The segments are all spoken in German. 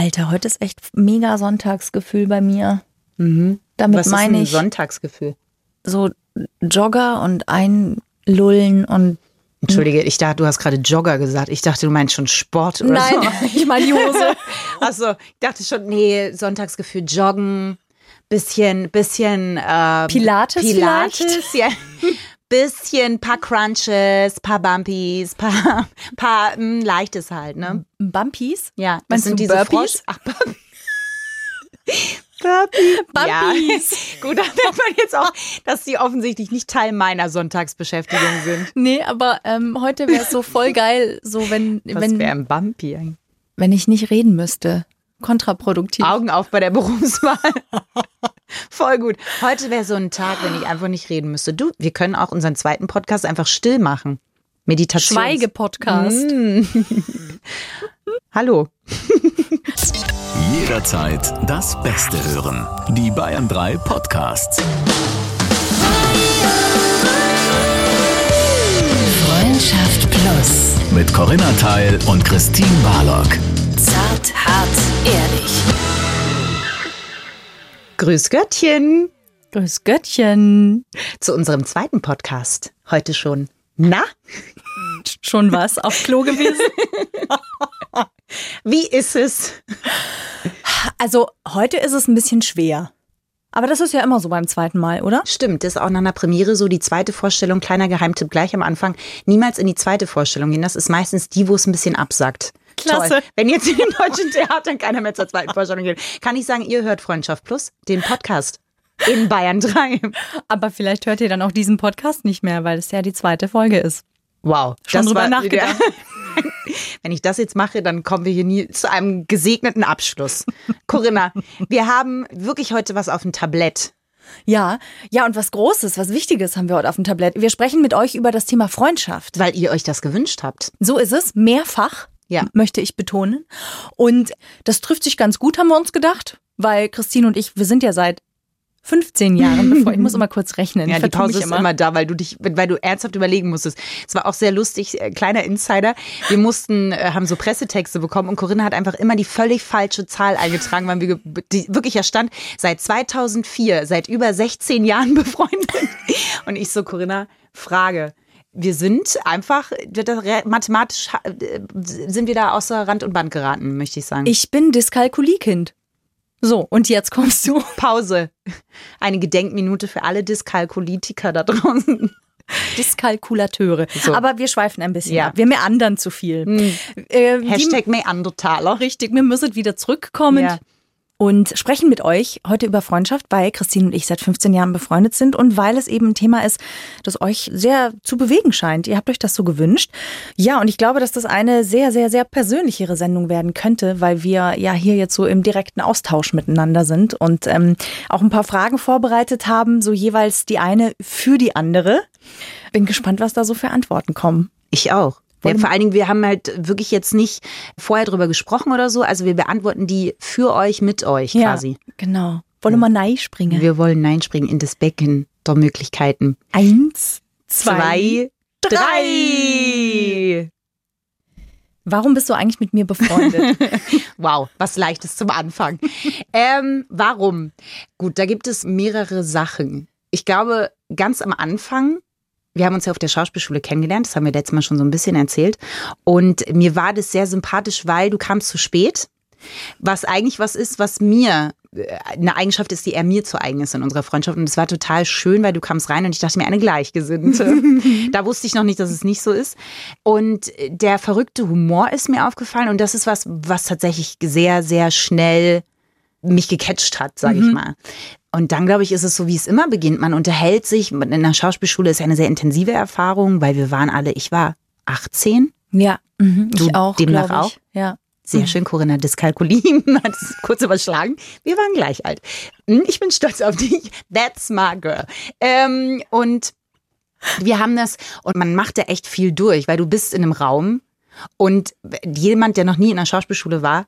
Alter, heute ist echt mega Sonntagsgefühl bei mir. Mhm. Damit Was ist meine ein ich Sonntagsgefühl? so Jogger und einlullen und Entschuldige, ich dachte, du hast gerade Jogger gesagt. Ich dachte, du meinst schon Sport oder Nein, so. ich meine die Hose. Achso, ich dachte schon, nee, Sonntagsgefühl, Joggen, bisschen, bisschen äh, Pilates Pilates, ja. Bisschen, paar Crunches, paar Bumpies, paar, paar mh, leichtes halt, ne? Bumpies? Ja, das Meinst sind diese Burpees? Frosch. Ach, Burpees. Burpees. Bumpies. Ja. Gut, da merkt man jetzt auch, dass sie offensichtlich nicht Teil meiner Sonntagsbeschäftigung sind. Nee, aber ähm, heute wäre es so voll geil, so wenn, Was wenn, wäre ein Bumpy eigentlich? wenn ich nicht reden müsste. Kontraproduktiv. Augen auf bei der Berufswahl. Voll gut. Heute wäre so ein Tag, wenn ich einfach nicht reden müsste. Du, wir können auch unseren zweiten Podcast einfach still machen. Meditation. Schweige-Podcast. Hallo. Jederzeit das Beste hören. Die Bayern 3 Podcasts. Freundschaft Plus. Mit Corinna Teil und Christine Barlock. Ehrlich. Grüß Göttchen Grüß Göttchen. zu unserem zweiten Podcast. Heute schon. Na, Schon was auf Klo gewesen? wie ist es? Also heute ist es ein bisschen schwer. Aber das ist ja immer so beim zweiten Mal, oder? Stimmt, das ist auch nach einer Premiere so die zweite Vorstellung, kleiner Geheimtipp gleich am Anfang. Niemals in die zweite Vorstellung gehen. Das ist meistens die, wo es ein bisschen absackt. Klasse. Toll. Wenn jetzt in den deutschen Theatern keiner mehr zur zweiten Vorstellung geht, kann ich sagen, ihr hört Freundschaft Plus, den Podcast in Bayern 3. Aber vielleicht hört ihr dann auch diesen Podcast nicht mehr, weil es ja die zweite Folge ist. Wow. Schon drüber nachgedacht. Wenn ich das jetzt mache, dann kommen wir hier nie zu einem gesegneten Abschluss. Corinna, wir haben wirklich heute was auf dem Tablett. Ja, ja, und was Großes, was Wichtiges haben wir heute auf dem Tablett. Wir sprechen mit euch über das Thema Freundschaft. Weil ihr euch das gewünscht habt. So ist es, mehrfach, Ja. möchte ich betonen. Und das trifft sich ganz gut, haben wir uns gedacht, weil Christine und ich, wir sind ja seit 15 Jahren, bevor ich muss immer kurz rechnen. Ja, die Pause ist immer. da, weil du dich, weil du ernsthaft überlegen musstest. Es war auch sehr lustig, äh, kleiner Insider. Wir mussten, äh, haben so Pressetexte bekommen und Corinna hat einfach immer die völlig falsche Zahl eingetragen, weil wir die, wirklich ja stand, seit 2004, seit über 16 Jahren befreundet. Und ich so, Corinna, Frage. Wir sind einfach, mathematisch äh, sind wir da außer Rand und Band geraten, möchte ich sagen. Ich bin Dyskalkuliekind. So, und jetzt kommst du. Pause. Eine Gedenkminute für alle Dyskalkulitiker da draußen. Dyskalkulateure. So. Aber wir schweifen ein bisschen Ja. ab. Wir meandern zu viel. Äh, die- Hashtag Neandertaler. Richtig, wir müssen wieder zurückkommen. Ja. Und sprechen mit euch heute über Freundschaft, weil Christine und ich seit 15 Jahren befreundet sind und weil es eben ein Thema ist, das euch sehr zu bewegen scheint. Ihr habt euch das so gewünscht. Ja, und ich glaube, dass das eine sehr, sehr, sehr persönlichere Sendung werden könnte, weil wir ja hier jetzt so im direkten Austausch miteinander sind und ähm, auch ein paar Fragen vorbereitet haben, so jeweils die eine für die andere. Bin gespannt, was da so für Antworten kommen. Ich auch. Ja, vor allen Dingen, wir haben halt wirklich jetzt nicht vorher drüber gesprochen oder so. Also wir beantworten die für euch, mit euch quasi. genau. Wollen wir mal springen? Wir wollen hineinspringen in das Becken der Möglichkeiten. Eins, Zwei, drei. Warum bist du eigentlich mit mir befreundet? Wow, was leichtes zum Anfang. ähm, warum? Gut, da gibt es mehrere Sachen. Ich glaube, ganz am Anfang, wir haben uns ja auf der Schauspielschule kennengelernt, das haben wir letztes Mal schon so ein bisschen erzählt. Und mir war das sehr sympathisch, weil du kamst zu spät. Was eigentlich was ist, was mir äh, eine Eigenschaft ist, die er mir zu eigen ist in unserer Freundschaft. Und es war total schön, weil du kamst rein und ich dachte mir, eine Gleichgesinnte. da wusste ich noch nicht, dass es nicht so ist. Und der verrückte Humor ist mir aufgefallen und das ist was, was tatsächlich sehr, sehr schnell mich gecatcht hat, sage ich mal. Und dann, glaube ich, ist es so, wie es immer beginnt. Man unterhält sich. In der Schauspielschule ist ja eine sehr intensive Erfahrung, weil wir waren alle, ich war 18. ja, mhm, Du ich auch. demnach auch? Ja. Sehr schön, Corinna Dyskalkulie hat es kurz überschlagen. Wir waren gleich alt. Hm, Ich bin stolz auf dich. That's my girl. Ähm, und wir haben das, und man macht da echt viel durch, weil du bist in einem Raum und jemand, der noch nie in einer Schauspielschule war,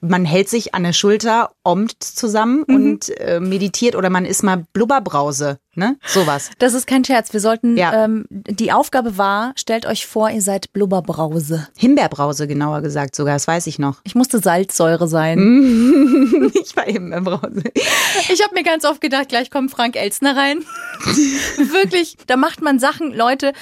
man hält sich an der Schulter, ommt zusammen Mhm. und äh, meditiert oder man ist mal Blubberbrause, ne? Sowas. Das ist kein Scherz. Wir sollten, Ja. ähm, die Aufgabe war, stellt euch vor, ihr seid Blubberbrause. Himbeerbrause genauer gesagt sogar, das weiß ich noch. Ich musste Salzsäure sein. ich war Himbeerbrause. Ich habe mir ganz oft gedacht, gleich kommt Frank Elstner rein. Wirklich, da macht man Sachen, Leute,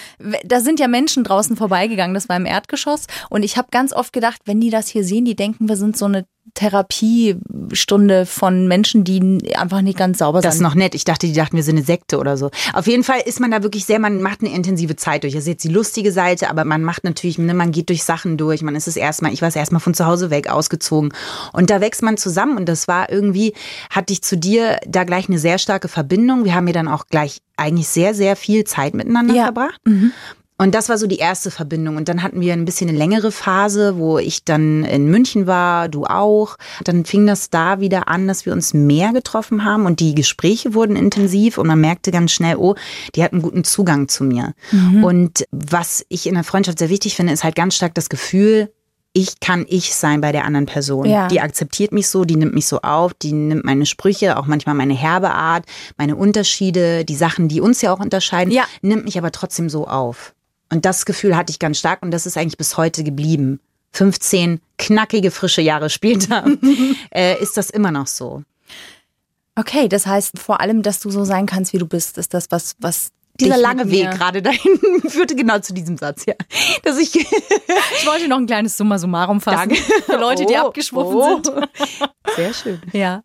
da sind ja Menschen draußen vorbeigegangen, das war im Erdgeschoss. Und ich habe ganz oft gedacht, wenn die das hier sehen, die denken, wir sind so eine Therapiestunde von Menschen, die einfach nicht ganz sauber Das ist sind. noch nett. Ich dachte, die dachten, wir sind eine Sekte oder so. Auf jeden Fall ist man da wirklich sehr, man macht eine intensive Zeit durch. Das ist jetzt die lustige Seite, aber man macht natürlich, ne, man geht durch Sachen durch. Man ist es erstmal, ich war es erstmal von zu Hause weg, ausgezogen. Und da wächst man zusammen und das war irgendwie, hatte ich zu dir da gleich eine sehr starke Verbindung. Wir haben ja dann auch gleich eigentlich sehr, sehr viel Zeit miteinander Ja. verbracht. Und das war so die erste Verbindung. Und dann hatten wir ein bisschen eine längere Phase, wo ich dann in München war, du auch. Dann fing das da wieder an, dass wir uns mehr getroffen haben und die Gespräche wurden intensiv und man merkte ganz schnell, oh, die hat einen guten Zugang zu mir. Und was ich in der Freundschaft sehr wichtig finde, ist halt ganz stark das Gefühl, ich kann ich sein bei der anderen Person. Ja. Die akzeptiert mich so, die nimmt mich so auf, die nimmt meine Sprüche, auch manchmal meine herbe Art, meine Unterschiede, die Sachen, die uns ja auch unterscheiden, Ja. nimmt mich aber trotzdem so auf. Und das Gefühl hatte ich ganz stark und das ist eigentlich bis heute geblieben. 15 knackige, frische Jahre später äh, ist das immer noch so. Okay, das heißt vor allem, dass du so sein kannst, wie du bist, ist das was, was Dieser lange Weg gerade dahin führte genau zu diesem Satz, ja. Dass ich Ich wollte noch ein kleines Summa summarum fassen Danke. für Leute, die Oh, abgeschwuffen oh. sind. Sehr schön. Ja.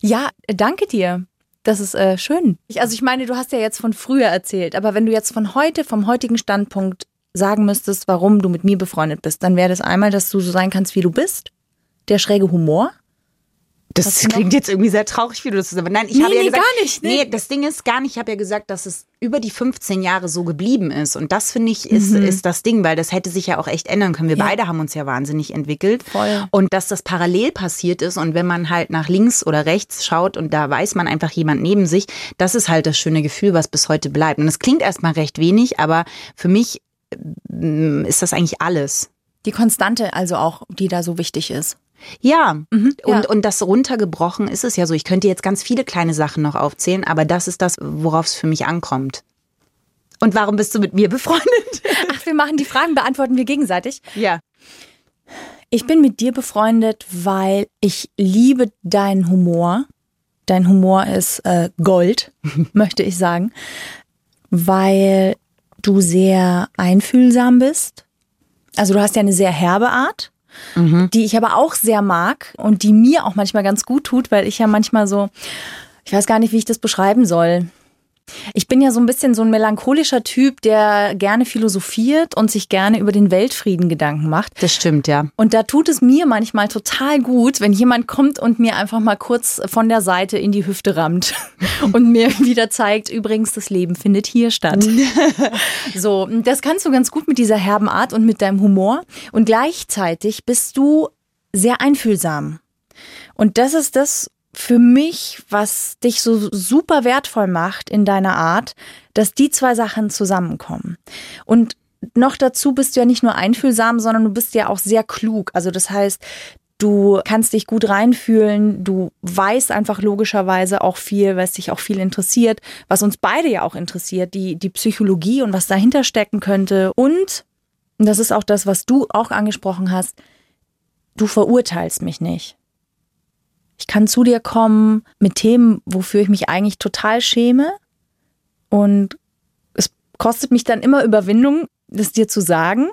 Ja, danke dir. Das ist äh, schön. Ich, also ich meine, du hast ja jetzt von früher erzählt, aber wenn du jetzt von heute, vom heutigen Standpunkt sagen müsstest, warum du mit mir befreundet bist, dann wäre das einmal, dass du so sein kannst, wie du bist. Der schräge Humor. Das Hast klingt jetzt irgendwie sehr traurig, wie du das sagst. Nein, ich Nee, habe ja nee, gesagt, gar nicht, nee. Nee, das Ding ist gar nicht. Ich habe ja gesagt, dass es über die 15 Jahre so geblieben ist. Und das finde ich ist, ist das Ding, weil das hätte sich ja auch echt ändern können. Wir Mhm. Ja. beide haben uns ja wahnsinnig entwickelt. Voll. Und dass das parallel passiert ist und wenn man halt nach links oder rechts schaut und da weiß man einfach jemand neben sich, das ist halt das schöne Gefühl, was bis heute bleibt. Und das klingt erstmal recht wenig, aber für mich ähm, ist das eigentlich alles. Die Konstante also auch, die da so wichtig ist. Ja. ja. Und, und das runtergebrochen ist es ja so. Ich könnte jetzt ganz viele kleine Sachen noch aufzählen, aber das ist das, worauf es für mich ankommt. Und warum bist du mit mir befreundet? Ach, wir machen die Fragen, beantworten wir gegenseitig. Ja. Ich bin mit dir befreundet, weil ich liebe deinen Humor. Dein Humor ist äh, Gold, möchte ich sagen, weil du sehr einfühlsam bist. Also du hast ja eine sehr herbe Art, die ich aber auch sehr mag und die mir auch manchmal ganz gut tut, weil ich ja manchmal so, ich weiß gar nicht, wie ich das beschreiben soll. Ich bin ja so ein bisschen so ein melancholischer Typ, der gerne philosophiert und sich gerne über den Weltfrieden Gedanken macht. Das stimmt, ja. Und da tut es mir manchmal total gut, wenn jemand kommt und mir einfach mal kurz von der Seite in die Hüfte rammt und mir wieder zeigt, übrigens, das Leben findet hier statt. so, das kannst du ganz gut mit dieser herben Art und mit deinem Humor. Und gleichzeitig bist du sehr einfühlsam. Und das ist das für mich, was dich so super wertvoll macht in deiner Art, dass die zwei Sachen zusammenkommen. Und noch dazu bist du ja nicht nur einfühlsam, sondern du bist ja auch sehr klug. Also das heißt, du kannst dich gut reinfühlen, du weißt einfach logischerweise auch viel, es dich auch viel interessiert, was uns beide ja auch interessiert, die, die Psychologie und was dahinter stecken könnte. Und, und das ist auch das, was du auch angesprochen hast, du verurteilst mich nicht. Ich kann zu dir kommen mit Themen, wofür ich mich eigentlich total schäme. Und es kostet mich dann immer Überwindung, das dir zu sagen,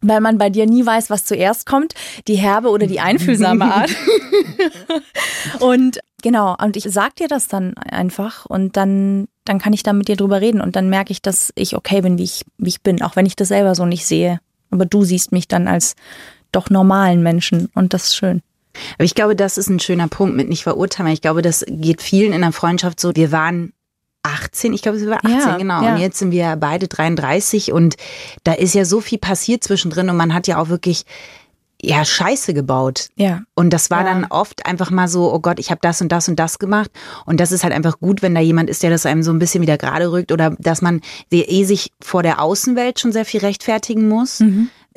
weil man bei dir nie weiß, was zuerst kommt, die herbe oder die einfühlsame Art. und genau, und ich sag dir das dann einfach und dann, dann kann ich da mit dir drüber reden und dann merke ich, dass ich okay bin, wie ich, wie ich bin, auch wenn ich das selber so nicht sehe. Aber du siehst mich dann als doch normalen Menschen und das ist schön. Aber ich glaube, das ist ein schöner Punkt mit nicht verurteilen. Ich glaube, das geht vielen in der Freundschaft so. Wir waren 18, ich glaube, wir waren 18, Ja, genau. ja. Und jetzt sind wir beide 33 und da ist ja so viel passiert zwischendrin und man hat ja auch wirklich ja Scheiße gebaut. Ja. Und das war Ja. dann oft einfach mal so, oh Gott, ich habe das und das und das gemacht. Und das ist halt einfach gut, wenn da jemand ist, der das einem so ein bisschen wieder gerade rückt oder dass man eh sich vor der Außenwelt schon sehr viel rechtfertigen muss.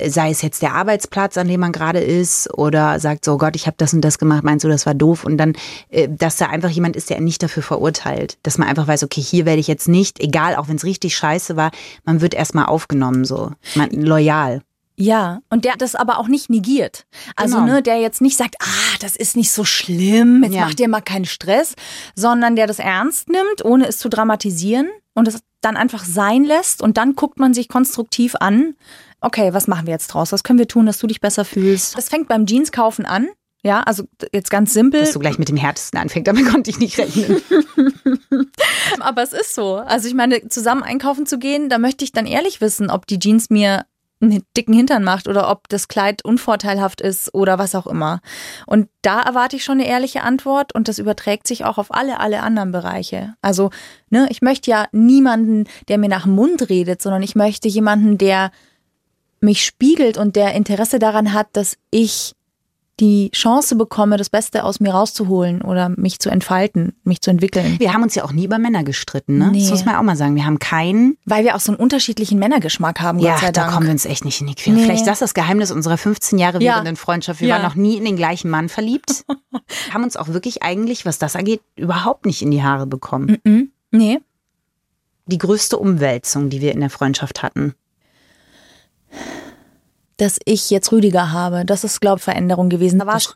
Sei es jetzt der Arbeitsplatz, an dem man gerade ist, oder sagt so, oh Gott, ich habe das und das gemacht, meinst du, das war doof? Und dann, äh, dass da einfach jemand ist, der nicht dafür verurteilt. Dass man einfach weiß, okay, hier werde ich jetzt nicht, egal, auch wenn es richtig scheiße war, man wird erstmal aufgenommen, so. Man, loyal. Ja, und der das aber auch nicht negiert. Also, Genau. ne, der jetzt nicht sagt, ah, das ist nicht so schlimm, jetzt Ja. mach dir mal keinen Stress, sondern der das ernst nimmt, ohne es zu dramatisieren und es dann einfach sein lässt und dann guckt man sich konstruktiv an, okay, was machen wir jetzt draus? Was können wir tun, dass du dich besser fühlst? Das fängt beim Jeanskaufen an. Ja, also jetzt ganz simpel. Dass du gleich mit dem Härtesten anfängst, damit konnte ich nicht rechnen. Aber es ist so. Also ich meine, zusammen einkaufen zu gehen, da möchte ich dann ehrlich wissen, ob die Jeans mir einen dicken Hintern macht oder ob das Kleid unvorteilhaft ist oder was auch immer. Und da erwarte ich schon eine ehrliche Antwort und das überträgt sich auch auf alle, alle anderen Bereiche. Also, ne, ich möchte ja niemanden, der mir nach dem Mund redet, sondern ich möchte jemanden, der mich spiegelt und der Interesse daran hat, dass ich die Chance bekomme, das Beste aus mir rauszuholen oder mich zu entfalten, mich zu entwickeln. Wir haben uns ja auch nie über Männer gestritten, ne? Nee. Das muss man auch mal sagen. Wir haben keinen. Weil wir auch so einen unterschichten Männergeschmack haben, Ja, Gott sei da Dank. kommen wir uns echt nicht in die Quere. Nee. Vielleicht ist das das Geheimnis unserer 15 Jahre Ja. währenden Freundschaft. Wir Ja. waren noch nie in den gleichen Mann verliebt. haben uns auch wirklich eigentlich, was das angeht, überhaupt nicht in die Haare bekommen. Mhm. Nee. Die größte Umwälzung, die wir in der Freundschaft hatten. Dass ich jetzt Rüdiger habe, das ist, glaube ich, Veränderung gewesen. Da war es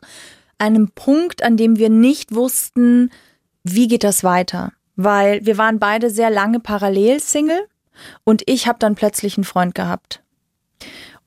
einem Punkt, an dem wir nicht wussten, wie geht das weiter. Weil wir waren beide sehr lange parallel Single und ich habe dann plötzlich einen Freund gehabt.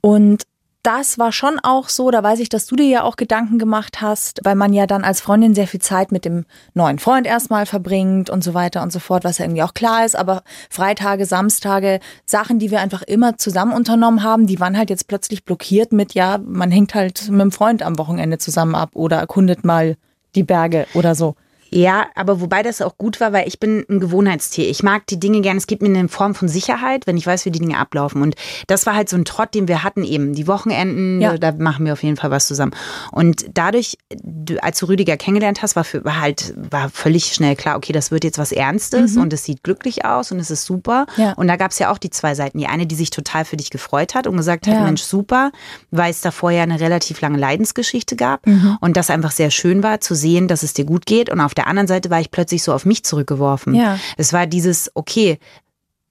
Und das war schon auch so, da weiß ich, dass du dir ja auch Gedanken gemacht hast, weil man ja dann als Freundin sehr viel Zeit mit dem neuen Freund erstmal verbringt und so weiter und so fort, was ja irgendwie auch klar ist. Aber Freitage, Samstage, Sachen, die wir einfach immer zusammen unternommen haben, die waren halt jetzt plötzlich blockiert mit, ja, man hängt halt mit dem Freund am Wochenende zusammen ab oder erkundet mal die Berge oder so. Ja, aber wobei das auch gut war, weil ich bin ein Gewohnheitstier. Ich mag die Dinge gerne. Es gibt mir eine Form von Sicherheit, wenn ich weiß, wie die Dinge ablaufen. Und das war halt so ein Trott, den wir hatten eben. Die Wochenenden, Ja. da machen wir auf jeden Fall was zusammen. Und dadurch, du- als du Rüdiger kennengelernt hast, war, für, war halt war völlig schnell klar, okay, das wird jetzt was Ernstes und es sieht glücklich aus und es ist super. Mhm. Ja. Und da gab es ja auch die zwei Seiten. Die eine, die sich total für dich gefreut hat und gesagt hat, Ja. Mensch, super, weil es da vorher eine relativ lange Leidensgeschichte gab Mhm. und das einfach sehr schön war zu sehen, dass es dir gut geht. Und auf der anderen Seite war ich plötzlich so auf mich zurückgeworfen. Ja. Es war dieses, okay,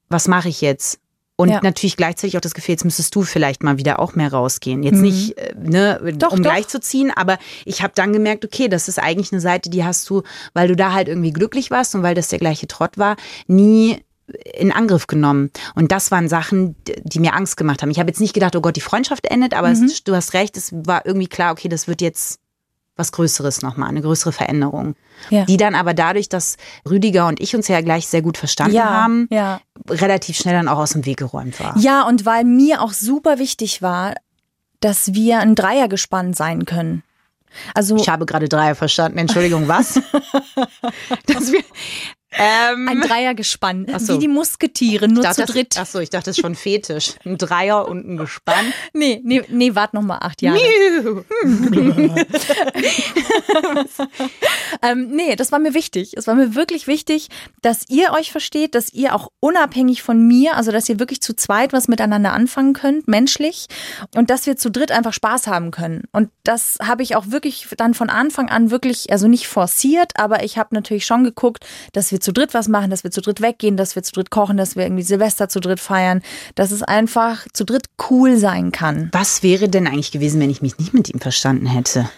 was mache ich jetzt? Und Ja. natürlich gleichzeitig auch das Gefühl, jetzt müsstest du vielleicht mal wieder auch mehr rausgehen. Jetzt nicht, äh, ne, Mhm. Doch, um doch. gleich zu ziehen, aber ich habe dann gemerkt, okay, das ist eigentlich eine Seite, die hast du, weil du da halt irgendwie glücklich warst und weil das der gleiche Trott war, nie in Angriff genommen. Und das waren Sachen, die mir Angst gemacht haben. Ich habe jetzt nicht gedacht, oh Gott, die Freundschaft endet, aber Mhm. es, du hast recht, es war irgendwie klar, okay, das wird jetzt was Größeres nochmal, eine größere Veränderung. Ja. Die dann aber dadurch, dass Rüdiger und ich uns ja gleich sehr gut verstanden Ja, haben, ja. relativ schnell dann auch aus dem Weg geräumt war. Ja, und weil mir auch super wichtig war, dass wir ein Dreiergespann sein können. Also Ich habe gerade Dreier verstanden. Entschuldigung, was? dass wir, ähm, ein Dreiergespann, so. wie die Musketiere, nur dachte, zu dritt. Das, achso, ich dachte, das ist schon Fetisch. Ein Dreier und ein Gespann. Nee, nee, nee, wart noch mal acht Jahre. Ähm, nee, das war mir wichtig. Es war mir wirklich wichtig, dass ihr euch versteht, dass ihr auch unabhängig von mir, also dass ihr wirklich zu zweit was miteinander anfangen könnt, menschlich, und dass wir zu dritt einfach Spaß haben können. Und das habe ich auch wirklich dann von Anfang an wirklich, also nicht forciert, aber ich habe natürlich schon geguckt, dass wir zu dritt was machen, dass wir zu dritt weggehen, dass wir zu dritt kochen, dass wir irgendwie Silvester zu dritt feiern, dass es einfach zu dritt cool sein kann. Was wäre denn eigentlich gewesen, wenn ich mich nicht mit ihm verstanden hätte?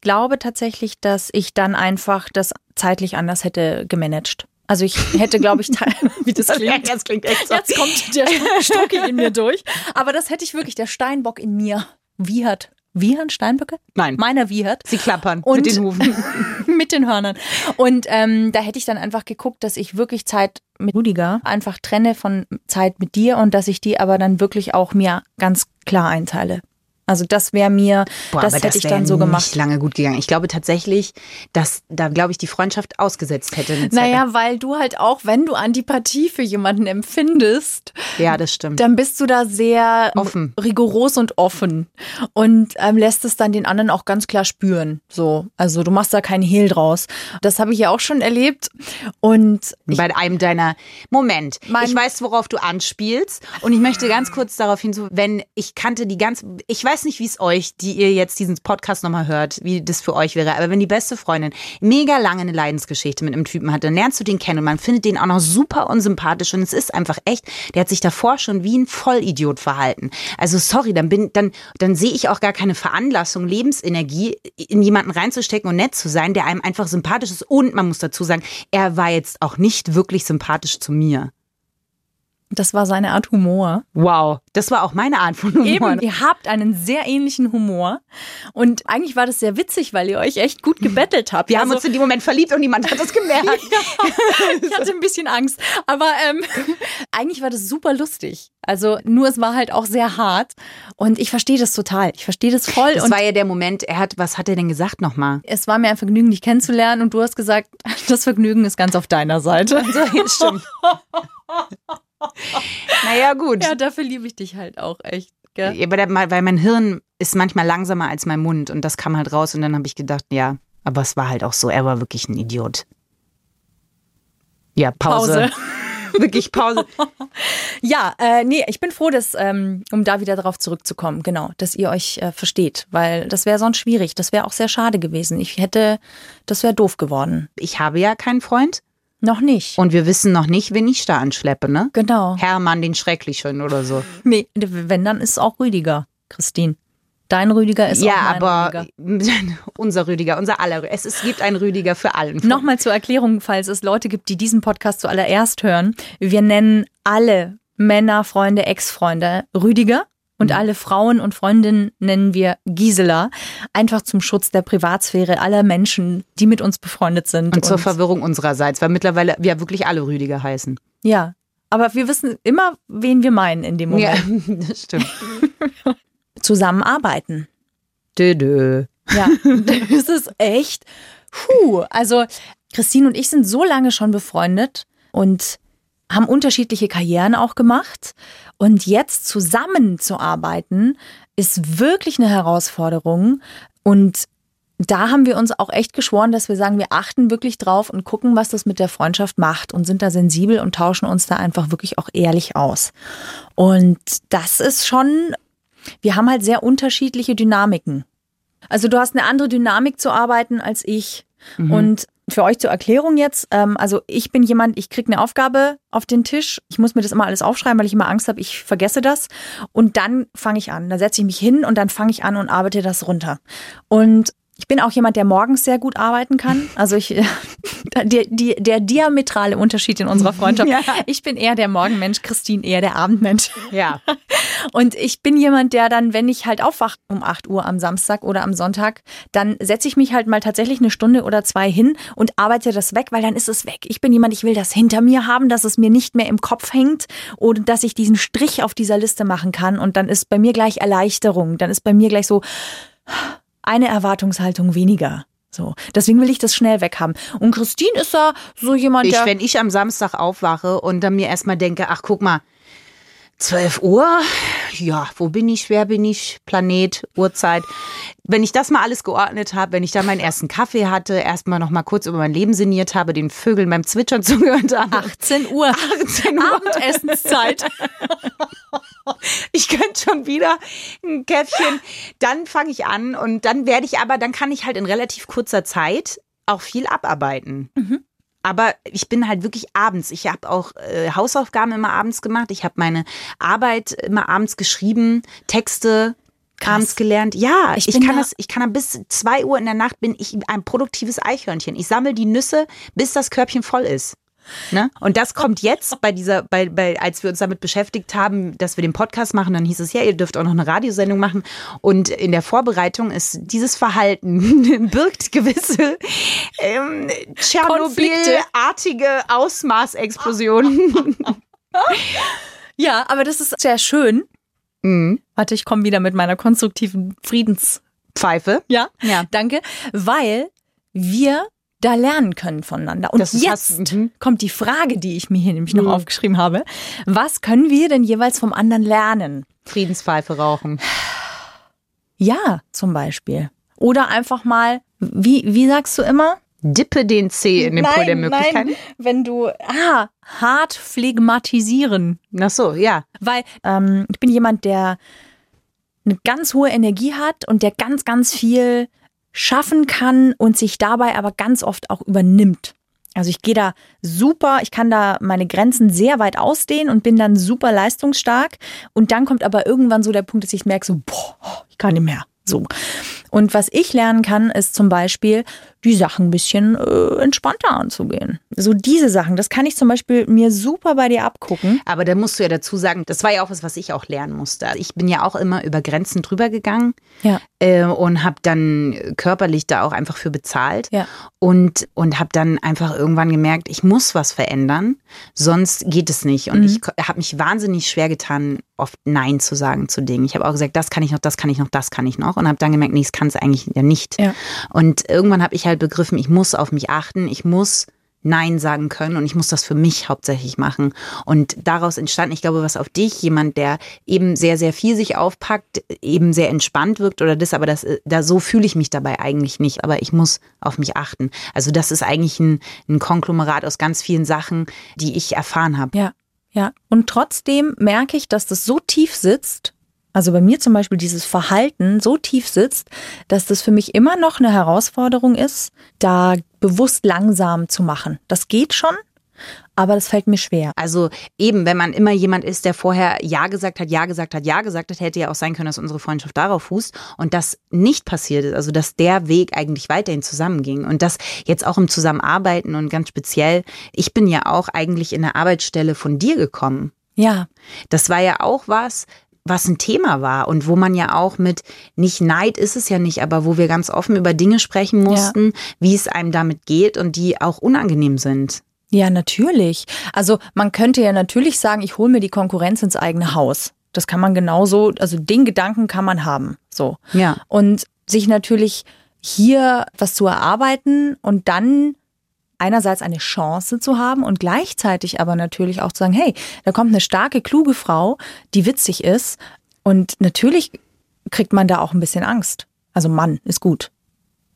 glaube tatsächlich, dass ich dann einfach das zeitlich anders hätte gemanagt. Also ich hätte, glaube ich, wie das klingt. Das klingt echt so. Jetzt kommt der Stucki in mir durch. Aber das hätte ich wirklich, der Steinbock in mir wiehert. Wiehern Steinböcke? Nein. Meiner wiehert. Sie klappern Und- mit den Hufen. mit den Hörnern. Und ähm, da hätte ich dann einfach geguckt, dass ich wirklich Zeit mit Rudiger einfach trenne von Zeit mit dir und dass ich die aber dann wirklich auch mir ganz klar einteile. Also das wäre mir, Boah, das hätte ich wär dann so nicht gemacht. lange gut gegangen. Ich glaube tatsächlich, dass da, glaube ich, die Freundschaft ausgesetzt hätte. Naja, weil du halt auch, wenn du Antipathie für jemanden empfindest, Ja, das stimmt. dann bist du da sehr Offen. rigoros und offen und ähm, lässt es dann den anderen auch ganz klar spüren. So, also du machst da keinen Hehl draus. Das habe ich ja auch schon erlebt und ich, bei einem deiner Moment. Ich weiß, worauf du anspielst und ich möchte ganz kurz darauf hinzu, wenn ich kannte die ganz, ich weiß nicht, wie es euch, die ihr jetzt diesen Podcast nochmal hört, wie das für euch wäre, aber wenn die beste Freundin mega lange eine Leidensgeschichte mit einem Typen hat, dann lernst du den kennen und man findet den auch noch super unsympathisch und es ist einfach echt, der hat sich davor schon wie ein Vollidiot verhalten. Also sorry, dann bin, dann, dann sehe ich auch gar keine Veranlassung, Lebensenergie in jemanden reinzustecken und nett zu sein, der einem einfach sympathisch ist und man muss dazu sagen, er war jetzt auch nicht wirklich sympathisch zu mir. Das war seine Art Humor. Wow, das war auch meine Art von Humor. Eben, ihr habt einen sehr ähnlichen Humor und eigentlich war das sehr witzig, weil ihr euch echt gut gebettelt habt. Wir Also- haben uns in dem Moment verliebt und niemand hat das gemerkt. ich hatte ein bisschen Angst. Aber ähm, eigentlich war das super lustig. Also nur es war halt auch sehr hart. Und ich verstehe das total. Ich verstehe das voll. Das und war ja der Moment, er hat, was hat er denn gesagt nochmal? es war mir ein Vergnügen, dich kennenzulernen. Und du hast gesagt, das Vergnügen ist ganz auf deiner Seite. So, ja, stimmt. Naja, gut. Ja, dafür liebe ich dich halt auch echt. Gell? Ja, weil, der, weil mein Hirn ist manchmal langsamer als mein Mund und das kam halt raus und dann habe ich gedacht, ja, aber es war halt auch so, er war wirklich ein Idiot. Ja, Pause. wirklich Pause. Ja, äh, nee, ich bin froh, dass, ähm, um da wieder darauf zurückzukommen, genau, dass ihr euch äh, versteht, weil das wäre sonst schwierig. Das wäre auch sehr schade gewesen. Ich hätte, das wäre doof geworden. Ich habe ja keinen Freund Noch nicht. und wir wissen noch nicht, wen ich da anschleppe, ne? genau. Hermann den Schrecklichen oder so. Nee, wenn, dann ist es auch Rüdiger, Christine. Dein Rüdiger ist ja, auch mein aber Rüdiger. unser Rüdiger, unser aller. Es, es gibt einen Rüdiger für allen. Nochmal zur Erklärung, falls es Leute gibt, die diesen Podcast zuallererst hören. Wir nennen alle Männer, Freunde, Ex-Freunde Rüdiger und alle Frauen und Freundinnen nennen wir Gisela. Einfach zum Schutz der Privatsphäre aller Menschen, die mit uns befreundet sind. Und zur Verwirrung unsererseits, weil mittlerweile wir wirklich alle Rüdiger heißen. ja, aber wir wissen immer, wen wir meinen in dem Moment. Ja, das stimmt. Zusammenarbeiten. Dö, dö. Ja, das ist echt. Puh, also Christine und ich sind so lange schon befreundet und haben unterschiedliche Karrieren auch gemacht. Und jetzt zusammenzuarbeiten, ist wirklich eine Herausforderung. Und da haben wir uns auch echt geschworen, dass wir sagen, wir achten wirklich drauf und gucken, was das mit der Freundschaft macht und sind da sensibel und tauschen uns da einfach wirklich auch ehrlich aus. Und das ist schon, wir haben halt sehr unterschiedliche Dynamiken. Also du hast eine andere Dynamik zu arbeiten als ich. Und für euch zur Erklärung jetzt, ähm, also ich bin jemand, ich kriege eine Aufgabe auf den Tisch. Ich muss mir das immer alles aufschreiben, weil ich immer Angst habe, ich vergesse das. Und dann fange ich an. Da setze ich mich hin und dann fange ich an und arbeite das runter. Und ich bin auch jemand, der morgens sehr gut arbeiten kann. Also ich, der, die, der diametrale Unterschied in unserer Freundschaft. Ja. Ich bin eher der Morgenmensch, Christine eher der Abendmensch. Ja. Und ich bin jemand, der dann, wenn ich halt aufwache um 8 Uhr am Samstag oder am Sonntag, dann setze ich mich halt mal tatsächlich eine Stunde oder zwei hin und arbeite das weg, weil dann ist es weg. Ich bin jemand, ich will das hinter mir haben, dass es mir nicht mehr im Kopf hängt oder dass ich diesen Strich auf dieser Liste machen kann und dann ist bei mir gleich Erleichterung. Dann ist bei mir gleich so eine Erwartungshaltung weniger. So. Deswegen will ich das schnell weghaben. Und Christine ist da so jemand, Ich, der. wenn ich am Samstag aufwache und dann mir erstmal denke, ach guck mal, 12 Uhr, ja, wo bin ich, wer bin ich, Planet, Uhrzeit. Wenn ich das mal alles geordnet habe, wenn ich dann meinen ersten Kaffee hatte, erstmal noch mal kurz über mein Leben sinniert habe, den Vögeln beim Zwitschern zugehört habe. 18 Uhr. 18 Uhr. Abendessenszeit. ich könnte schon wieder ein Käffchen. Dann fange ich an und dann werde ich aber, dann kann ich halt in relativ kurzer Zeit auch viel abarbeiten. Aber ich bin halt wirklich abends. Ich habe auch äh, Hausaufgaben immer abends gemacht. Ich habe meine Arbeit immer abends geschrieben, Texte abends gelernt. Ja, Ich ich, kann da- das. Ich kann da bis zwei Uhr in der Nacht bin ich ein produktives Eichhörnchen. Ich sammle die Nüsse, bis das Körbchen voll ist. Ne? Und das kommt jetzt bei dieser, bei, bei, als wir uns damit beschäftigt haben, dass wir den Podcast machen, dann hieß es ja, ihr dürft auch noch eine Radiosendung machen. Und in der Vorbereitung ist dieses Verhalten birgt gewisse ähm, Tschernobyl-artige Ausmaßexplosionen. Ja, aber das ist sehr schön. Mhm. Warte, ich komme wieder mit meiner konstruktiven Friedens. Pfeife. Ja, Ja. danke. Weil wir da lernen können voneinander. Und jetzt fast- mhm. kommt die Frage, die ich mir hier nämlich noch Mhm. aufgeschrieben habe. Was können wir denn jeweils vom anderen lernen? Friedenspfeife rauchen. Ja, zum Beispiel. Oder einfach mal, wie, wie sagst du immer? Dippe den Zeh in den Pool der Möglichkeiten. Nein, wenn du, ah, hart phlegmatisieren. Ach so, ja. Weil ähm, ich bin jemand, der eine ganz hohe Energie hat und der ganz, ganz viel schaffen kann und sich dabei aber ganz oft auch übernimmt. Also ich gehe da super, ich kann da meine Grenzen sehr weit ausdehnen und bin dann super leistungsstark. Und dann kommt aber irgendwann so der Punkt, dass ich merke, so, boah, ich kann nicht mehr. So. Und was ich lernen kann, ist zum Beispiel, die Sachen ein bisschen äh, entspannter anzugehen. So diese Sachen, das kann ich zum Beispiel mir super bei dir abgucken. Aber da musst du ja dazu sagen, das war ja auch was, was ich auch lernen musste. Ich bin ja auch immer über Grenzen drüber gegangen Ja. äh, und habe dann körperlich da auch einfach für bezahlt Ja. und, und habe dann einfach irgendwann gemerkt, ich muss was verändern, sonst geht es nicht. Und ich habe mich wahnsinnig schwer getan, oft Nein zu sagen zu Dingen. Ich habe auch gesagt, das kann ich noch, das kann ich noch, das kann ich noch und habe dann gemerkt, nee, das kann es eigentlich ja nicht. Ja. Und irgendwann habe ich halt begriffen, ich muss auf mich achten, ich muss Nein sagen können und ich muss das für mich hauptsächlich machen. Und daraus entstand, ich glaube, was auf dich, jemand, der eben sehr, sehr viel sich aufpackt, eben sehr entspannt wirkt oder das, aber das, da so fühle ich mich dabei eigentlich nicht, aber ich muss auf mich achten. Also das ist eigentlich ein, ein Konglomerat aus ganz vielen Sachen, die ich erfahren habe. Ja, ja. Und trotzdem merke ich, dass das so tief sitzt, also bei mir zum Beispiel dieses Verhalten so tief sitzt, dass das für mich immer noch eine Herausforderung ist, da bewusst langsam zu machen. Das geht schon, aber das fällt mir schwer. Also eben, wenn man immer jemand ist, der vorher Ja gesagt hat, Ja gesagt hat, Ja gesagt hat, hätte ja auch sein können, dass unsere Freundschaft darauf fußt und das nicht passiert ist. Also dass der Weg eigentlich weiterhin zusammenging und das jetzt auch im Zusammenarbeiten und ganz speziell, ich bin ja auch eigentlich in der Arbeitsstelle von dir gekommen. Ja, Das war ja auch was, was ein Thema war und wo man ja auch mit, nicht Neid ist es ja nicht, aber wo wir ganz offen über Dinge sprechen mussten, wie es einem damit geht und die auch unangenehm sind. ja, natürlich. Also man könnte ja natürlich sagen, ich hole mir die Konkurrenz ins eigene Haus. Das kann man genauso, also den Gedanken kann man haben. So. Ja. Und sich natürlich hier was zu erarbeiten und dann einerseits eine Chance zu haben und gleichzeitig aber natürlich auch zu sagen, hey, da kommt eine starke, kluge Frau, die witzig ist und natürlich kriegt man da auch ein bisschen Angst. Also Mann ist gut.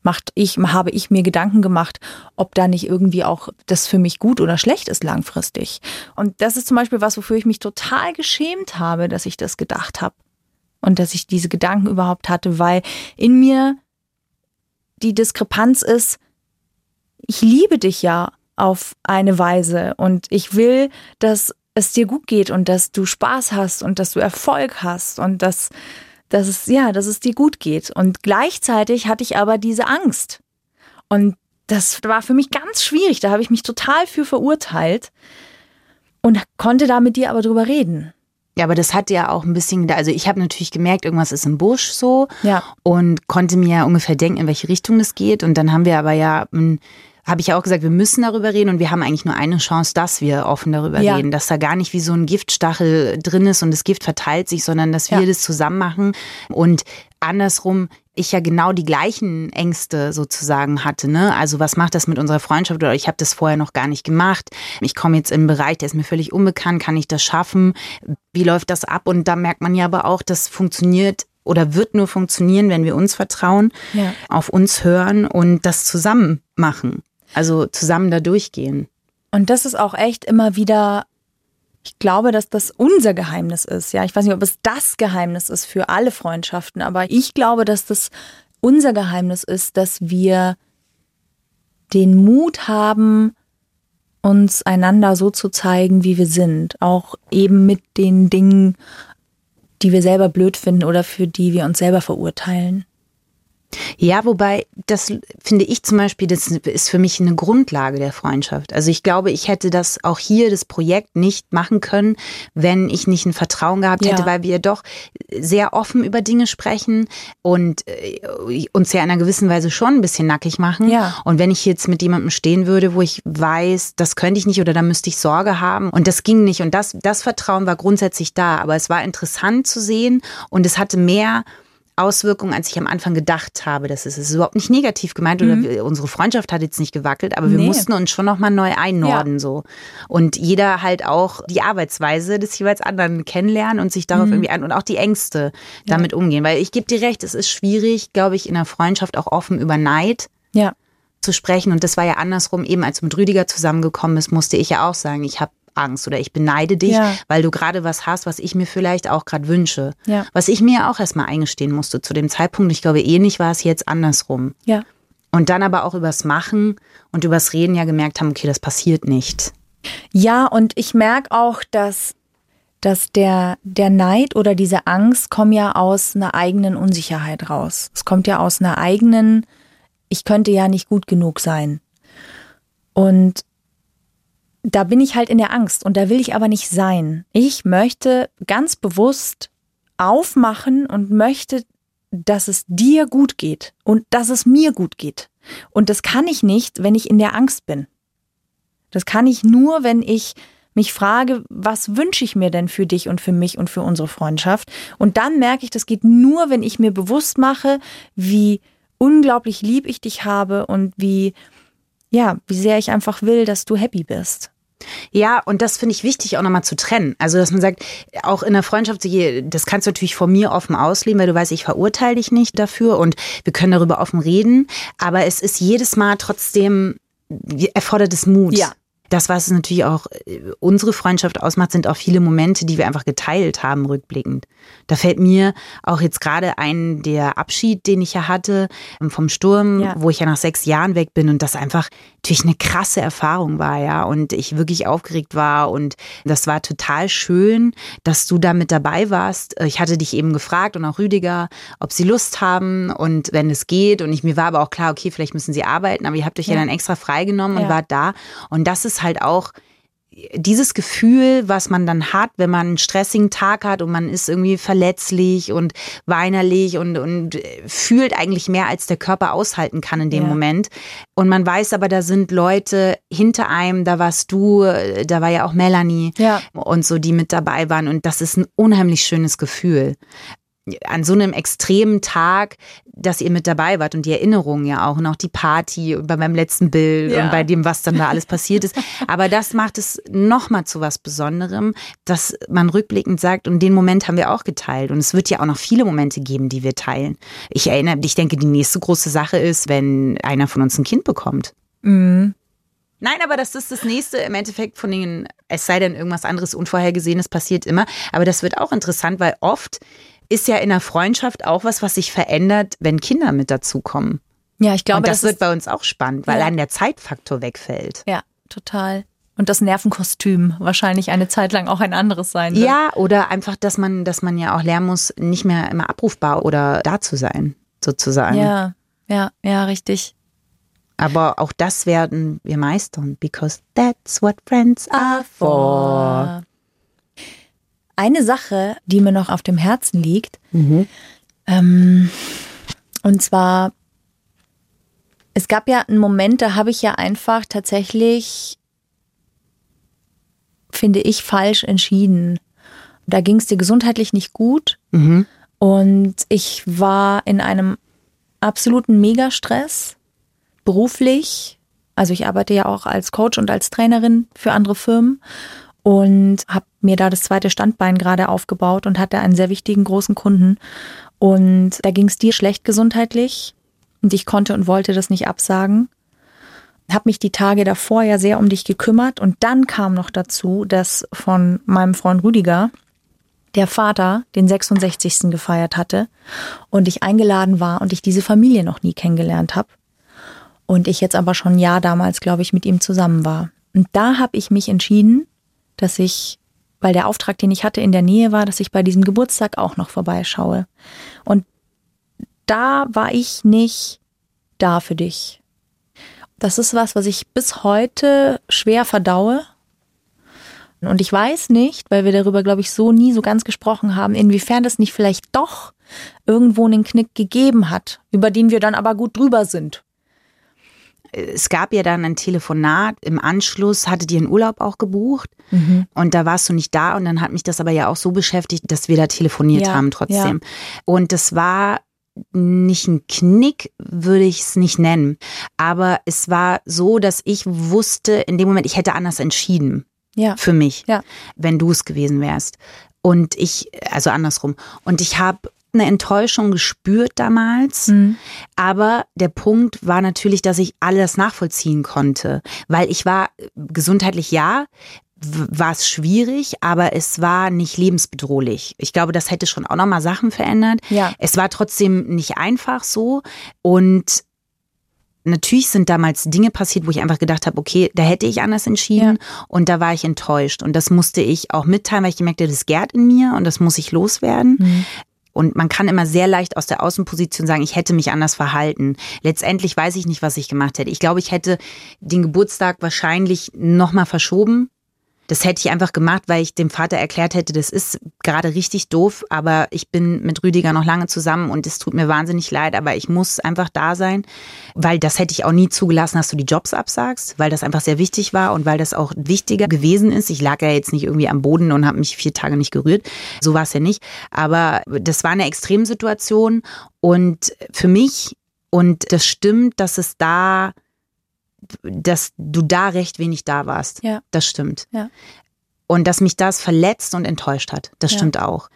Macht ich, habe ich mir Gedanken gemacht, ob da nicht irgendwie auch das für mich gut oder schlecht ist langfristig. Und das ist zum Beispiel was, wofür ich mich total geschämt habe, dass ich das gedacht habe und dass ich diese Gedanken überhaupt hatte, weil in mir die Diskrepanz ist, ich liebe dich ja auf eine Weise und ich will, dass es dir gut geht und dass du Spaß hast und dass du Erfolg hast und dass, dass es, ja, dass es dir gut geht. Und gleichzeitig hatte ich aber diese Angst. Und das war für mich ganz schwierig. Da habe ich mich total für verurteilt und konnte da mit dir aber drüber reden. Ja, aber das hat ja auch ein bisschen, also ich habe natürlich gemerkt, irgendwas ist im Busch so Ja. und konnte mir ja ungefähr denken, in welche Richtung das geht. Und dann haben wir aber ja, habe ich ja auch gesagt, wir müssen darüber reden und wir haben eigentlich nur eine Chance, dass wir offen darüber Ja. reden, dass da gar nicht wie so ein Giftstachel drin ist und das Gift verteilt sich, sondern dass wir Ja. das zusammen machen und andersrum ich ja genau die gleichen Ängste sozusagen hatte. Ne? Also was macht das mit unserer Freundschaft? Oder ich habe das vorher noch gar nicht gemacht. Ich komme jetzt in einen Bereich, der ist mir völlig unbekannt. Kann ich das schaffen? Wie läuft das ab? Und da merkt man ja aber auch, das funktioniert oder wird nur funktionieren, wenn wir uns vertrauen, Ja. auf uns hören und das zusammen machen. Also zusammen da durchgehen. Und das ist auch echt immer wieder, ich glaube, dass das unser Geheimnis ist. Ja, ich weiß nicht, ob es das Geheimnis ist für alle Freundschaften, aber ich glaube, dass das unser Geheimnis ist, dass wir den Mut haben, uns einander so zu zeigen, wie wir sind. Auch eben mit den Dingen, die wir selber blöd finden oder für die wir uns selber verurteilen. Ja, wobei, das finde ich zum Beispiel, das ist für mich eine Grundlage der Freundschaft. Also ich glaube, ich hätte das auch hier, das Projekt nicht machen können, wenn ich nicht ein Vertrauen gehabt hätte, Ja. weil wir doch sehr offen über Dinge sprechen und äh, uns ja in einer gewissen Weise schon ein bisschen nackig machen. Ja. Und wenn ich jetzt mit jemandem stehen würde, wo ich weiß, das könnte ich nicht oder da müsste ich Sorge haben und das ging nicht und das, das Vertrauen war grundsätzlich da, aber es war interessant zu sehen und es hatte mehr Auswirkungen, als ich am Anfang gedacht habe. Das ist, es ist überhaupt nicht negativ gemeint oder wir- unsere Freundschaft hat jetzt nicht gewackelt, aber wir Mhm. Nee. mussten uns schon nochmal neu einnorden so. Und jeder halt auch die Arbeitsweise des jeweils anderen kennenlernen und sich Mhm. darauf irgendwie an und auch die Ängste damit umgehen. Weil ich gebe dir recht, es ist schwierig, glaube ich, in der Freundschaft auch offen über Neid Ja. zu sprechen. Und das war ja andersrum, eben als du mit Rüdiger zusammengekommen bist, musste ich ja auch sagen, ich habe Angst oder ich beneide dich, Ja. weil du gerade was hast, was ich mir vielleicht auch gerade wünsche. Ja. Was ich mir auch erstmal eingestehen musste zu dem Zeitpunkt. Ich glaube, ähnlich war es jetzt andersrum. Ja. Und dann aber auch übers Machen und übers Reden ja gemerkt haben, okay, das passiert nicht. Ja, und ich merke auch, dass, dass der, der Neid oder diese Angst kommen ja aus einer eigenen Unsicherheit raus. Es kommt ja aus einer eigenen, ich könnte ja nicht gut genug sein. Und da bin ich halt in der Angst und da will ich aber nicht sein. Ich möchte ganz bewusst aufmachen und möchte, dass es dir gut geht und dass es mir gut geht. Und das kann ich nicht, wenn ich in der Angst bin. Das kann ich nur, wenn ich mich frage, was wünsche ich mir denn für dich und für mich und für unsere Freundschaft? Und dann merke ich, das geht nur, wenn ich mir bewusst mache, wie unglaublich lieb ich dich habe und wie, ja, wie sehr ich einfach will, dass du happy bist. Ja, und das finde ich wichtig auch nochmal zu trennen. Also, dass man sagt, auch in der Freundschaft, das kannst du natürlich vor mir offen ausleben, weil du weißt, ich verurteile dich nicht dafür und wir können darüber offen reden. Aber es ist jedes Mal trotzdem, erfordert es Mut. Ja. Das, was es natürlich auch äh, unsere Freundschaft ausmacht, sind auch viele Momente, die wir einfach geteilt haben, rückblickend. Da fällt mir auch jetzt gerade ein, der Abschied, den ich ja hatte ähm, vom Sturm, Ja. wo ich ja nach sechs Jahren weg bin und das einfach natürlich eine krasse Erfahrung war, ja, und ich wirklich aufgeregt war und das war total schön, dass du da mit dabei warst. Äh, Ich hatte dich eben gefragt und auch Rüdiger, ob sie Lust haben und wenn es geht und ich, mir war aber auch klar, okay, vielleicht müssen sie arbeiten, aber ihr habt euch ja, Ja. dann extra freigenommen und Ja. wart da und das ist halt auch dieses Gefühl, was man dann hat, wenn man einen stressigen Tag hat und man ist irgendwie verletzlich und weinerlich und, und fühlt eigentlich mehr, als der Körper aushalten kann in dem Ja. Moment. Und man weiß aber, da sind Leute hinter einem, da warst du, da war ja auch Melanie Ja. und so, die mit dabei waren. Und das ist ein unheimlich schönes Gefühl. An so einem extremen Tag, dass ihr mit dabei wart und die Erinnerungen ja auch und auch die Party bei meinem letzten Bild Ja. und bei dem, was dann da alles passiert ist. Aber das macht es nochmal zu was Besonderem, dass man rückblickend sagt, und den Moment haben wir auch geteilt. Und es wird ja auch noch viele Momente geben, die wir teilen. Ich erinnere, ich denke, die nächste große Sache ist, wenn einer von uns ein Kind bekommt. Mhm. Nein, aber das ist das nächste im Endeffekt von den, es sei denn irgendwas anderes Unvorhergesehenes passiert immer. Aber das wird auch interessant, weil oft ist ja in der Freundschaft auch was, was sich verändert, wenn Kinder mit dazukommen. Ja, ich glaube, Und das, das wird bei uns auch spannend, weil Ja. allein der Zeitfaktor wegfällt. ja, total. Und das Nervenkostüm wahrscheinlich eine Zeit lang auch ein anderes sein wird. Ja, oder einfach, dass man, dass man ja auch lernen muss, nicht mehr immer abrufbar oder da zu sein, sozusagen. Ja, ja, ja, richtig. Aber auch das werden wir meistern, because that's what friends are for. Eine Sache, die mir noch auf dem Herzen liegt, ähm, und zwar, es gab ja einen Moment, da habe ich ja einfach tatsächlich, finde ich, falsch entschieden. Da ging es dir gesundheitlich nicht gut Mhm. und ich war in einem absoluten Megastress, beruflich. Also ich arbeite ja auch als Coach und als Trainerin für andere Firmen und habe mir da das zweite Standbein gerade aufgebaut und hatte einen sehr wichtigen großen Kunden. Und da ging es dir schlecht gesundheitlich und ich konnte und wollte das nicht absagen. Habe mich die Tage davor ja sehr um dich gekümmert und dann kam noch dazu, dass von meinem Freund Rüdiger der Vater den 66. gefeiert hatte und ich eingeladen war und ich diese Familie noch nie kennengelernt habe. Und ich jetzt aber schon ein Jahr damals, glaube ich, mit ihm zusammen war. Und da habe ich mich entschieden, dass ich, weil der Auftrag, den ich hatte, in der Nähe war, dass ich bei diesem Geburtstag auch noch vorbeischaue. Und da war ich nicht da für dich. Das ist was, was ich bis heute schwer verdaue. Und ich weiß nicht, weil wir darüber, glaube ich, so nie so ganz gesprochen haben, inwiefern das nicht vielleicht doch irgendwo einen Knick gegeben hat, über den wir dann aber gut drüber sind. Es gab ja dann ein Telefonat im Anschluss, hattet ihr einen Urlaub auch gebucht und da warst du nicht da und dann hat mich das aber ja auch so beschäftigt, dass wir da telefoniert Ja, haben trotzdem. Und das war nicht ein Knick, würde ich es nicht nennen. Aber es war so, dass ich wusste, in dem Moment, ich hätte anders entschieden Ja. für mich, Ja. wenn du es gewesen wärst. Und ich, also andersrum. Und ich habe eine Enttäuschung gespürt damals. Mhm. Aber der Punkt war natürlich, dass ich alles nachvollziehen konnte. Weil ich war gesundheitlich ja, war es schwierig, aber es war nicht lebensbedrohlich. Ich glaube, das hätte schon auch nochmal Sachen verändert. Ja. Es war trotzdem nicht einfach so. Und natürlich sind damals Dinge passiert, wo ich einfach gedacht habe, okay, da hätte ich anders entschieden und da war ich enttäuscht. Und das musste ich auch mitteilen, weil ich gemerkt habe, das gärt in mir und das muss ich loswerden. Und man kann immer sehr leicht aus der Außenposition sagen, ich hätte mich anders verhalten. Letztendlich weiß ich nicht, was ich gemacht hätte. Ich glaube, ich hätte den Geburtstag wahrscheinlich nochmal verschoben. Das hätte ich einfach gemacht, weil ich dem Vater erklärt hätte, das ist gerade richtig doof, aber ich bin mit Rüdiger noch lange zusammen und es tut mir wahnsinnig leid, aber ich muss einfach da sein, weil das hätte ich auch nie zugelassen, dass du die Jobs absagst, weil das einfach sehr wichtig war und weil das auch wichtiger gewesen ist. Ich lag ja jetzt nicht irgendwie am Boden und habe mich vier Tage nicht gerührt, so war es ja nicht, aber das war eine Extremsituation und für mich und das stimmt, dass es da dass du da recht wenig da warst. Ja. Das stimmt. Ja. Und dass mich das verletzt und enttäuscht hat. Das Ja. stimmt auch.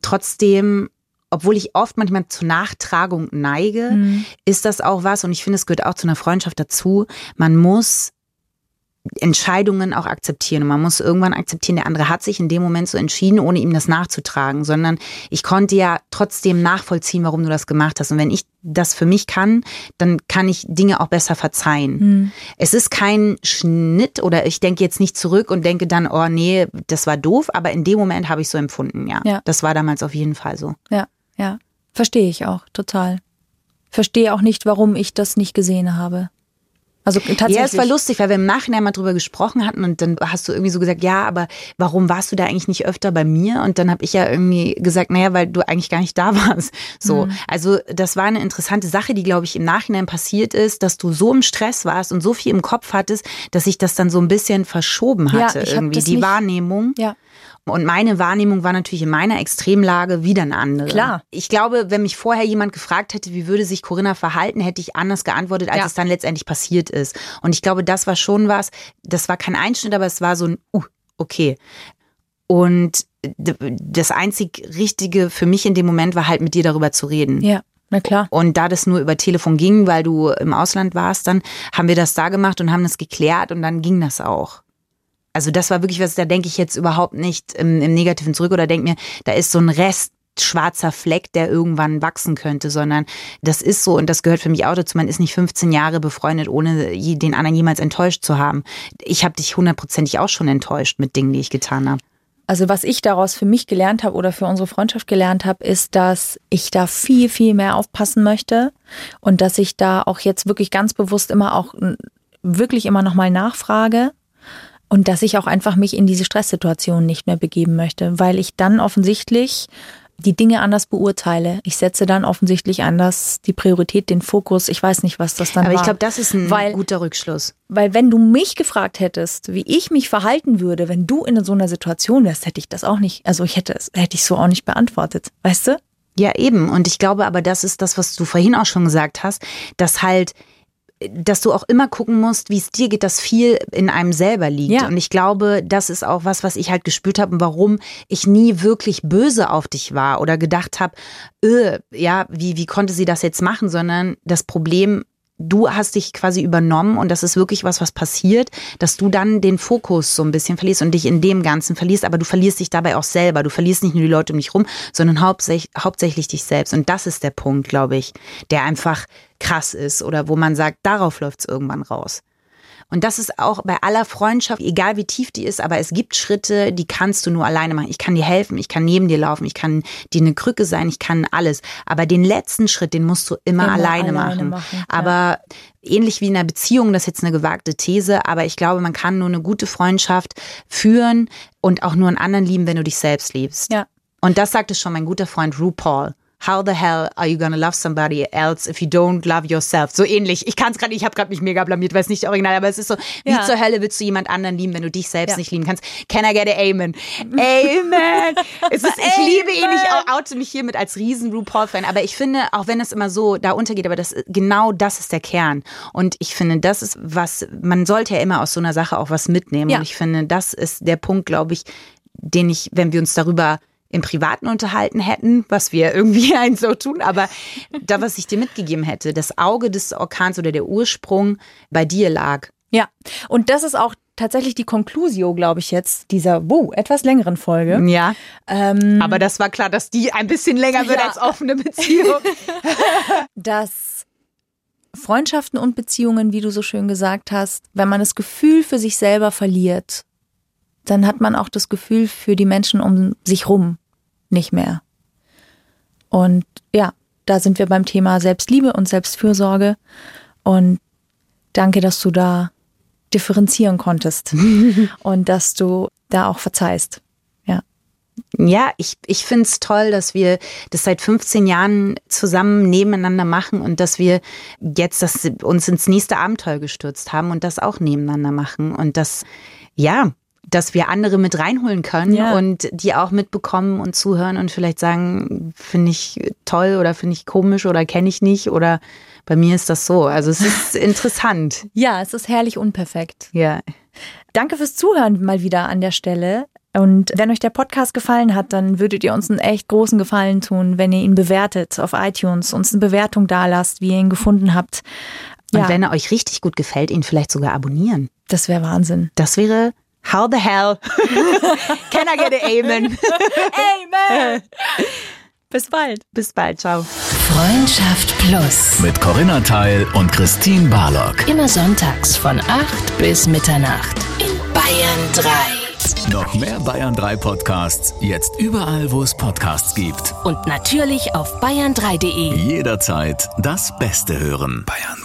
Trotzdem, obwohl ich oft manchmal zur Nachtragung neige, Mhm. ist das auch was, und ich finde, es gehört auch zu einer Freundschaft dazu, man muss Entscheidungen auch akzeptieren. Und man muss irgendwann akzeptieren, der andere hat sich in dem Moment so entschieden, ohne ihm das nachzutragen, sondern ich konnte ja trotzdem nachvollziehen, warum du das gemacht hast. Und wenn ich das für mich kann, dann kann ich Dinge auch besser verzeihen. Mhm. Es ist kein Schnitt oder ich denke jetzt nicht zurück und denke dann, oh nee, das war doof, aber in dem Moment habe ich so empfunden, ja. Ja. Das war damals auf jeden Fall so. Ja, ja. Verstehe ich auch total. Verstehe auch nicht, warum ich das nicht gesehen habe. Also tatsächlich. Ja, es war lustig, weil wir im Nachhinein mal drüber gesprochen hatten und dann hast du irgendwie so gesagt, ja, aber warum warst du da eigentlich nicht öfter bei mir? Und dann habe ich ja irgendwie gesagt, naja, weil du eigentlich gar nicht da warst. So, also das war eine interessante Sache, die, glaube ich, im Nachhinein passiert ist, dass du so im Stress warst und so viel im Kopf hattest, dass ich das dann so ein bisschen verschoben Ja, hatte, hab irgendwie, die Wahrnehmung. Ja. Und meine Wahrnehmung war natürlich in meiner Extremlage wieder eine andere. Klar. Ich glaube, wenn mich vorher jemand gefragt hätte, wie würde sich Corinna verhalten, hätte ich anders geantwortet, als Ja. es dann letztendlich passiert ist. Und ich glaube, das war schon was, das war kein Einschnitt, aber es war so ein, uh, okay. Und das einzig Richtige für mich in dem Moment war halt mit dir darüber zu reden. Ja, na klar. Und da das nur über Telefon ging, weil du im Ausland warst, dann haben wir das da gemacht und haben das geklärt und dann ging das auch. Also das war wirklich was, da denke ich jetzt überhaupt nicht im, im Negativen zurück oder denke mir, da ist so ein Rest schwarzer Fleck, der irgendwann wachsen könnte, sondern das ist so und das gehört für mich auch dazu. Man ist nicht 15 Jahre befreundet, ohne den anderen jemals enttäuscht zu haben. Ich habe dich hundertprozentig auch schon enttäuscht mit Dingen, die ich getan habe. Also was ich daraus für mich gelernt habe oder für unsere Freundschaft gelernt habe, ist, dass ich da viel, viel mehr aufpassen möchte und dass ich da auch jetzt wirklich ganz bewusst immer auch wirklich immer nochmal nachfrage und dass ich auch einfach mich in diese Stresssituation nicht mehr begeben möchte, weil ich dann offensichtlich die Dinge anders beurteile. Ich setze dann offensichtlich anders die Priorität, den Fokus. Ich weiß nicht, was das dann Aber war. ich glaube, das ist ein Weil- guter Rückschluss. Weil wenn du mich gefragt hättest, wie ich mich verhalten würde, wenn du in so einer Situation wärst, hätte ich das auch nicht, also ich hätte es, hätte ich so auch nicht beantwortet. Weißt du? Ja, eben. Und ich glaube aber, das ist das, was du vorhin auch schon gesagt hast, dass halt dass du auch immer gucken musst, wie es dir geht, dass viel in einem selber liegt. Ja. Und ich glaube, das ist auch was, was ich halt gespürt habe und warum ich nie wirklich böse auf dich war oder gedacht habe, äh, ja, wie, wie konnte sie das jetzt machen, sondern das Problem, du hast dich quasi übernommen und das ist wirklich was, was passiert, dass du dann den Fokus so ein bisschen verlierst und dich in dem Ganzen verlierst, aber du verlierst dich dabei auch selber. Du verlierst nicht nur die Leute um dich rum, sondern hauptsächlich, hauptsächlich dich selbst. Und das ist der Punkt, glaube ich, der einfach krass ist oder wo man sagt, darauf läuft es irgendwann raus. Und das ist auch bei aller Freundschaft, egal wie tief die ist, aber es gibt Schritte, die kannst du nur alleine machen. Ich kann dir helfen, ich kann neben dir laufen, ich kann dir eine Krücke sein, ich kann alles. Aber den letzten Schritt, den musst du immer, Immer alleine, alleine machen. machen. Aber ähnlich wie in einer Beziehung, das ist jetzt eine gewagte These, aber ich glaube, man kann nur eine gute Freundschaft führen und auch nur einen anderen lieben, wenn du dich selbst liebst. Ja. Und das sagte schon mein guter Freund RuPaul. How the hell are you gonna love somebody else if you don't love yourself? So ähnlich. Ich kann es gerade, ich habe gerade mich mega blamiert, weil es nicht original, aber es ist so, wie Ja. zur Hölle willst du jemand anderen lieben, wenn du dich selbst Ja. nicht lieben kannst? Can I get a Amen? Amen! es ist, ich liebe ihn, ich oute mich hiermit als riesen RuPaul-Fan, aber ich finde, auch wenn es immer so da untergeht, aber das, genau das ist der Kern. Und ich finde, das ist was, man sollte ja immer aus so einer Sache auch was mitnehmen. Ja. Und ich finde, das ist der Punkt, glaube ich, den ich, wenn wir uns darüber im Privaten unterhalten hätten, was wir irgendwie ein so tun, aber da, was ich dir mitgegeben hätte, das Auge des Orkans oder der Ursprung bei dir lag. Ja, und das ist auch tatsächlich die Conclusio, glaube ich jetzt, dieser wow, etwas längeren Folge. Ja. Ähm, Aber das war klar, dass die ein bisschen länger wird Ja. als offene Beziehung. dass Freundschaften und Beziehungen, wie du so schön gesagt hast, wenn man das Gefühl für sich selber verliert, dann hat man auch das Gefühl für die Menschen um sich rum nicht mehr. Und ja, da sind wir beim Thema Selbstliebe und Selbstfürsorge. Und danke, dass du da differenzieren konntest und dass du da auch verzeihst. Ja. Ja, ich, ich finde es toll, dass wir das seit 15 Jahren zusammen nebeneinander machen und dass wir jetzt das, uns ins nächste Abenteuer gestürzt haben und das auch nebeneinander machen und dass, ja, dass wir andere mit reinholen können Ja. und die auch mitbekommen und zuhören und vielleicht sagen, finde ich toll oder finde ich komisch oder kenne ich nicht oder bei mir ist das so. Also es ist interessant. Ja, es ist herrlich unperfekt. Ja. Danke fürs Zuhören mal wieder an der Stelle. Und wenn euch der Podcast gefallen hat, dann würdet ihr uns einen echt großen Gefallen tun, wenn ihr ihn bewertet auf iTunes, uns eine Bewertung dalasst, wie ihr ihn gefunden habt. Und Ja, wenn er euch richtig gut gefällt, ihn vielleicht sogar abonnieren. das wäre Wahnsinn. Das wäre How the hell can I get a Amen? Amen! Bis bald. Bis bald, ciao. Freundschaft Plus. Mit Corinna Teil und Christine Barlock. Immer sonntags von 8 bis Mitternacht in Bayern 3. Noch mehr Bayern 3 Podcasts, jetzt überall, wo es Podcasts gibt. Und natürlich auf bayern3.de. Jederzeit das Beste hören. Bayern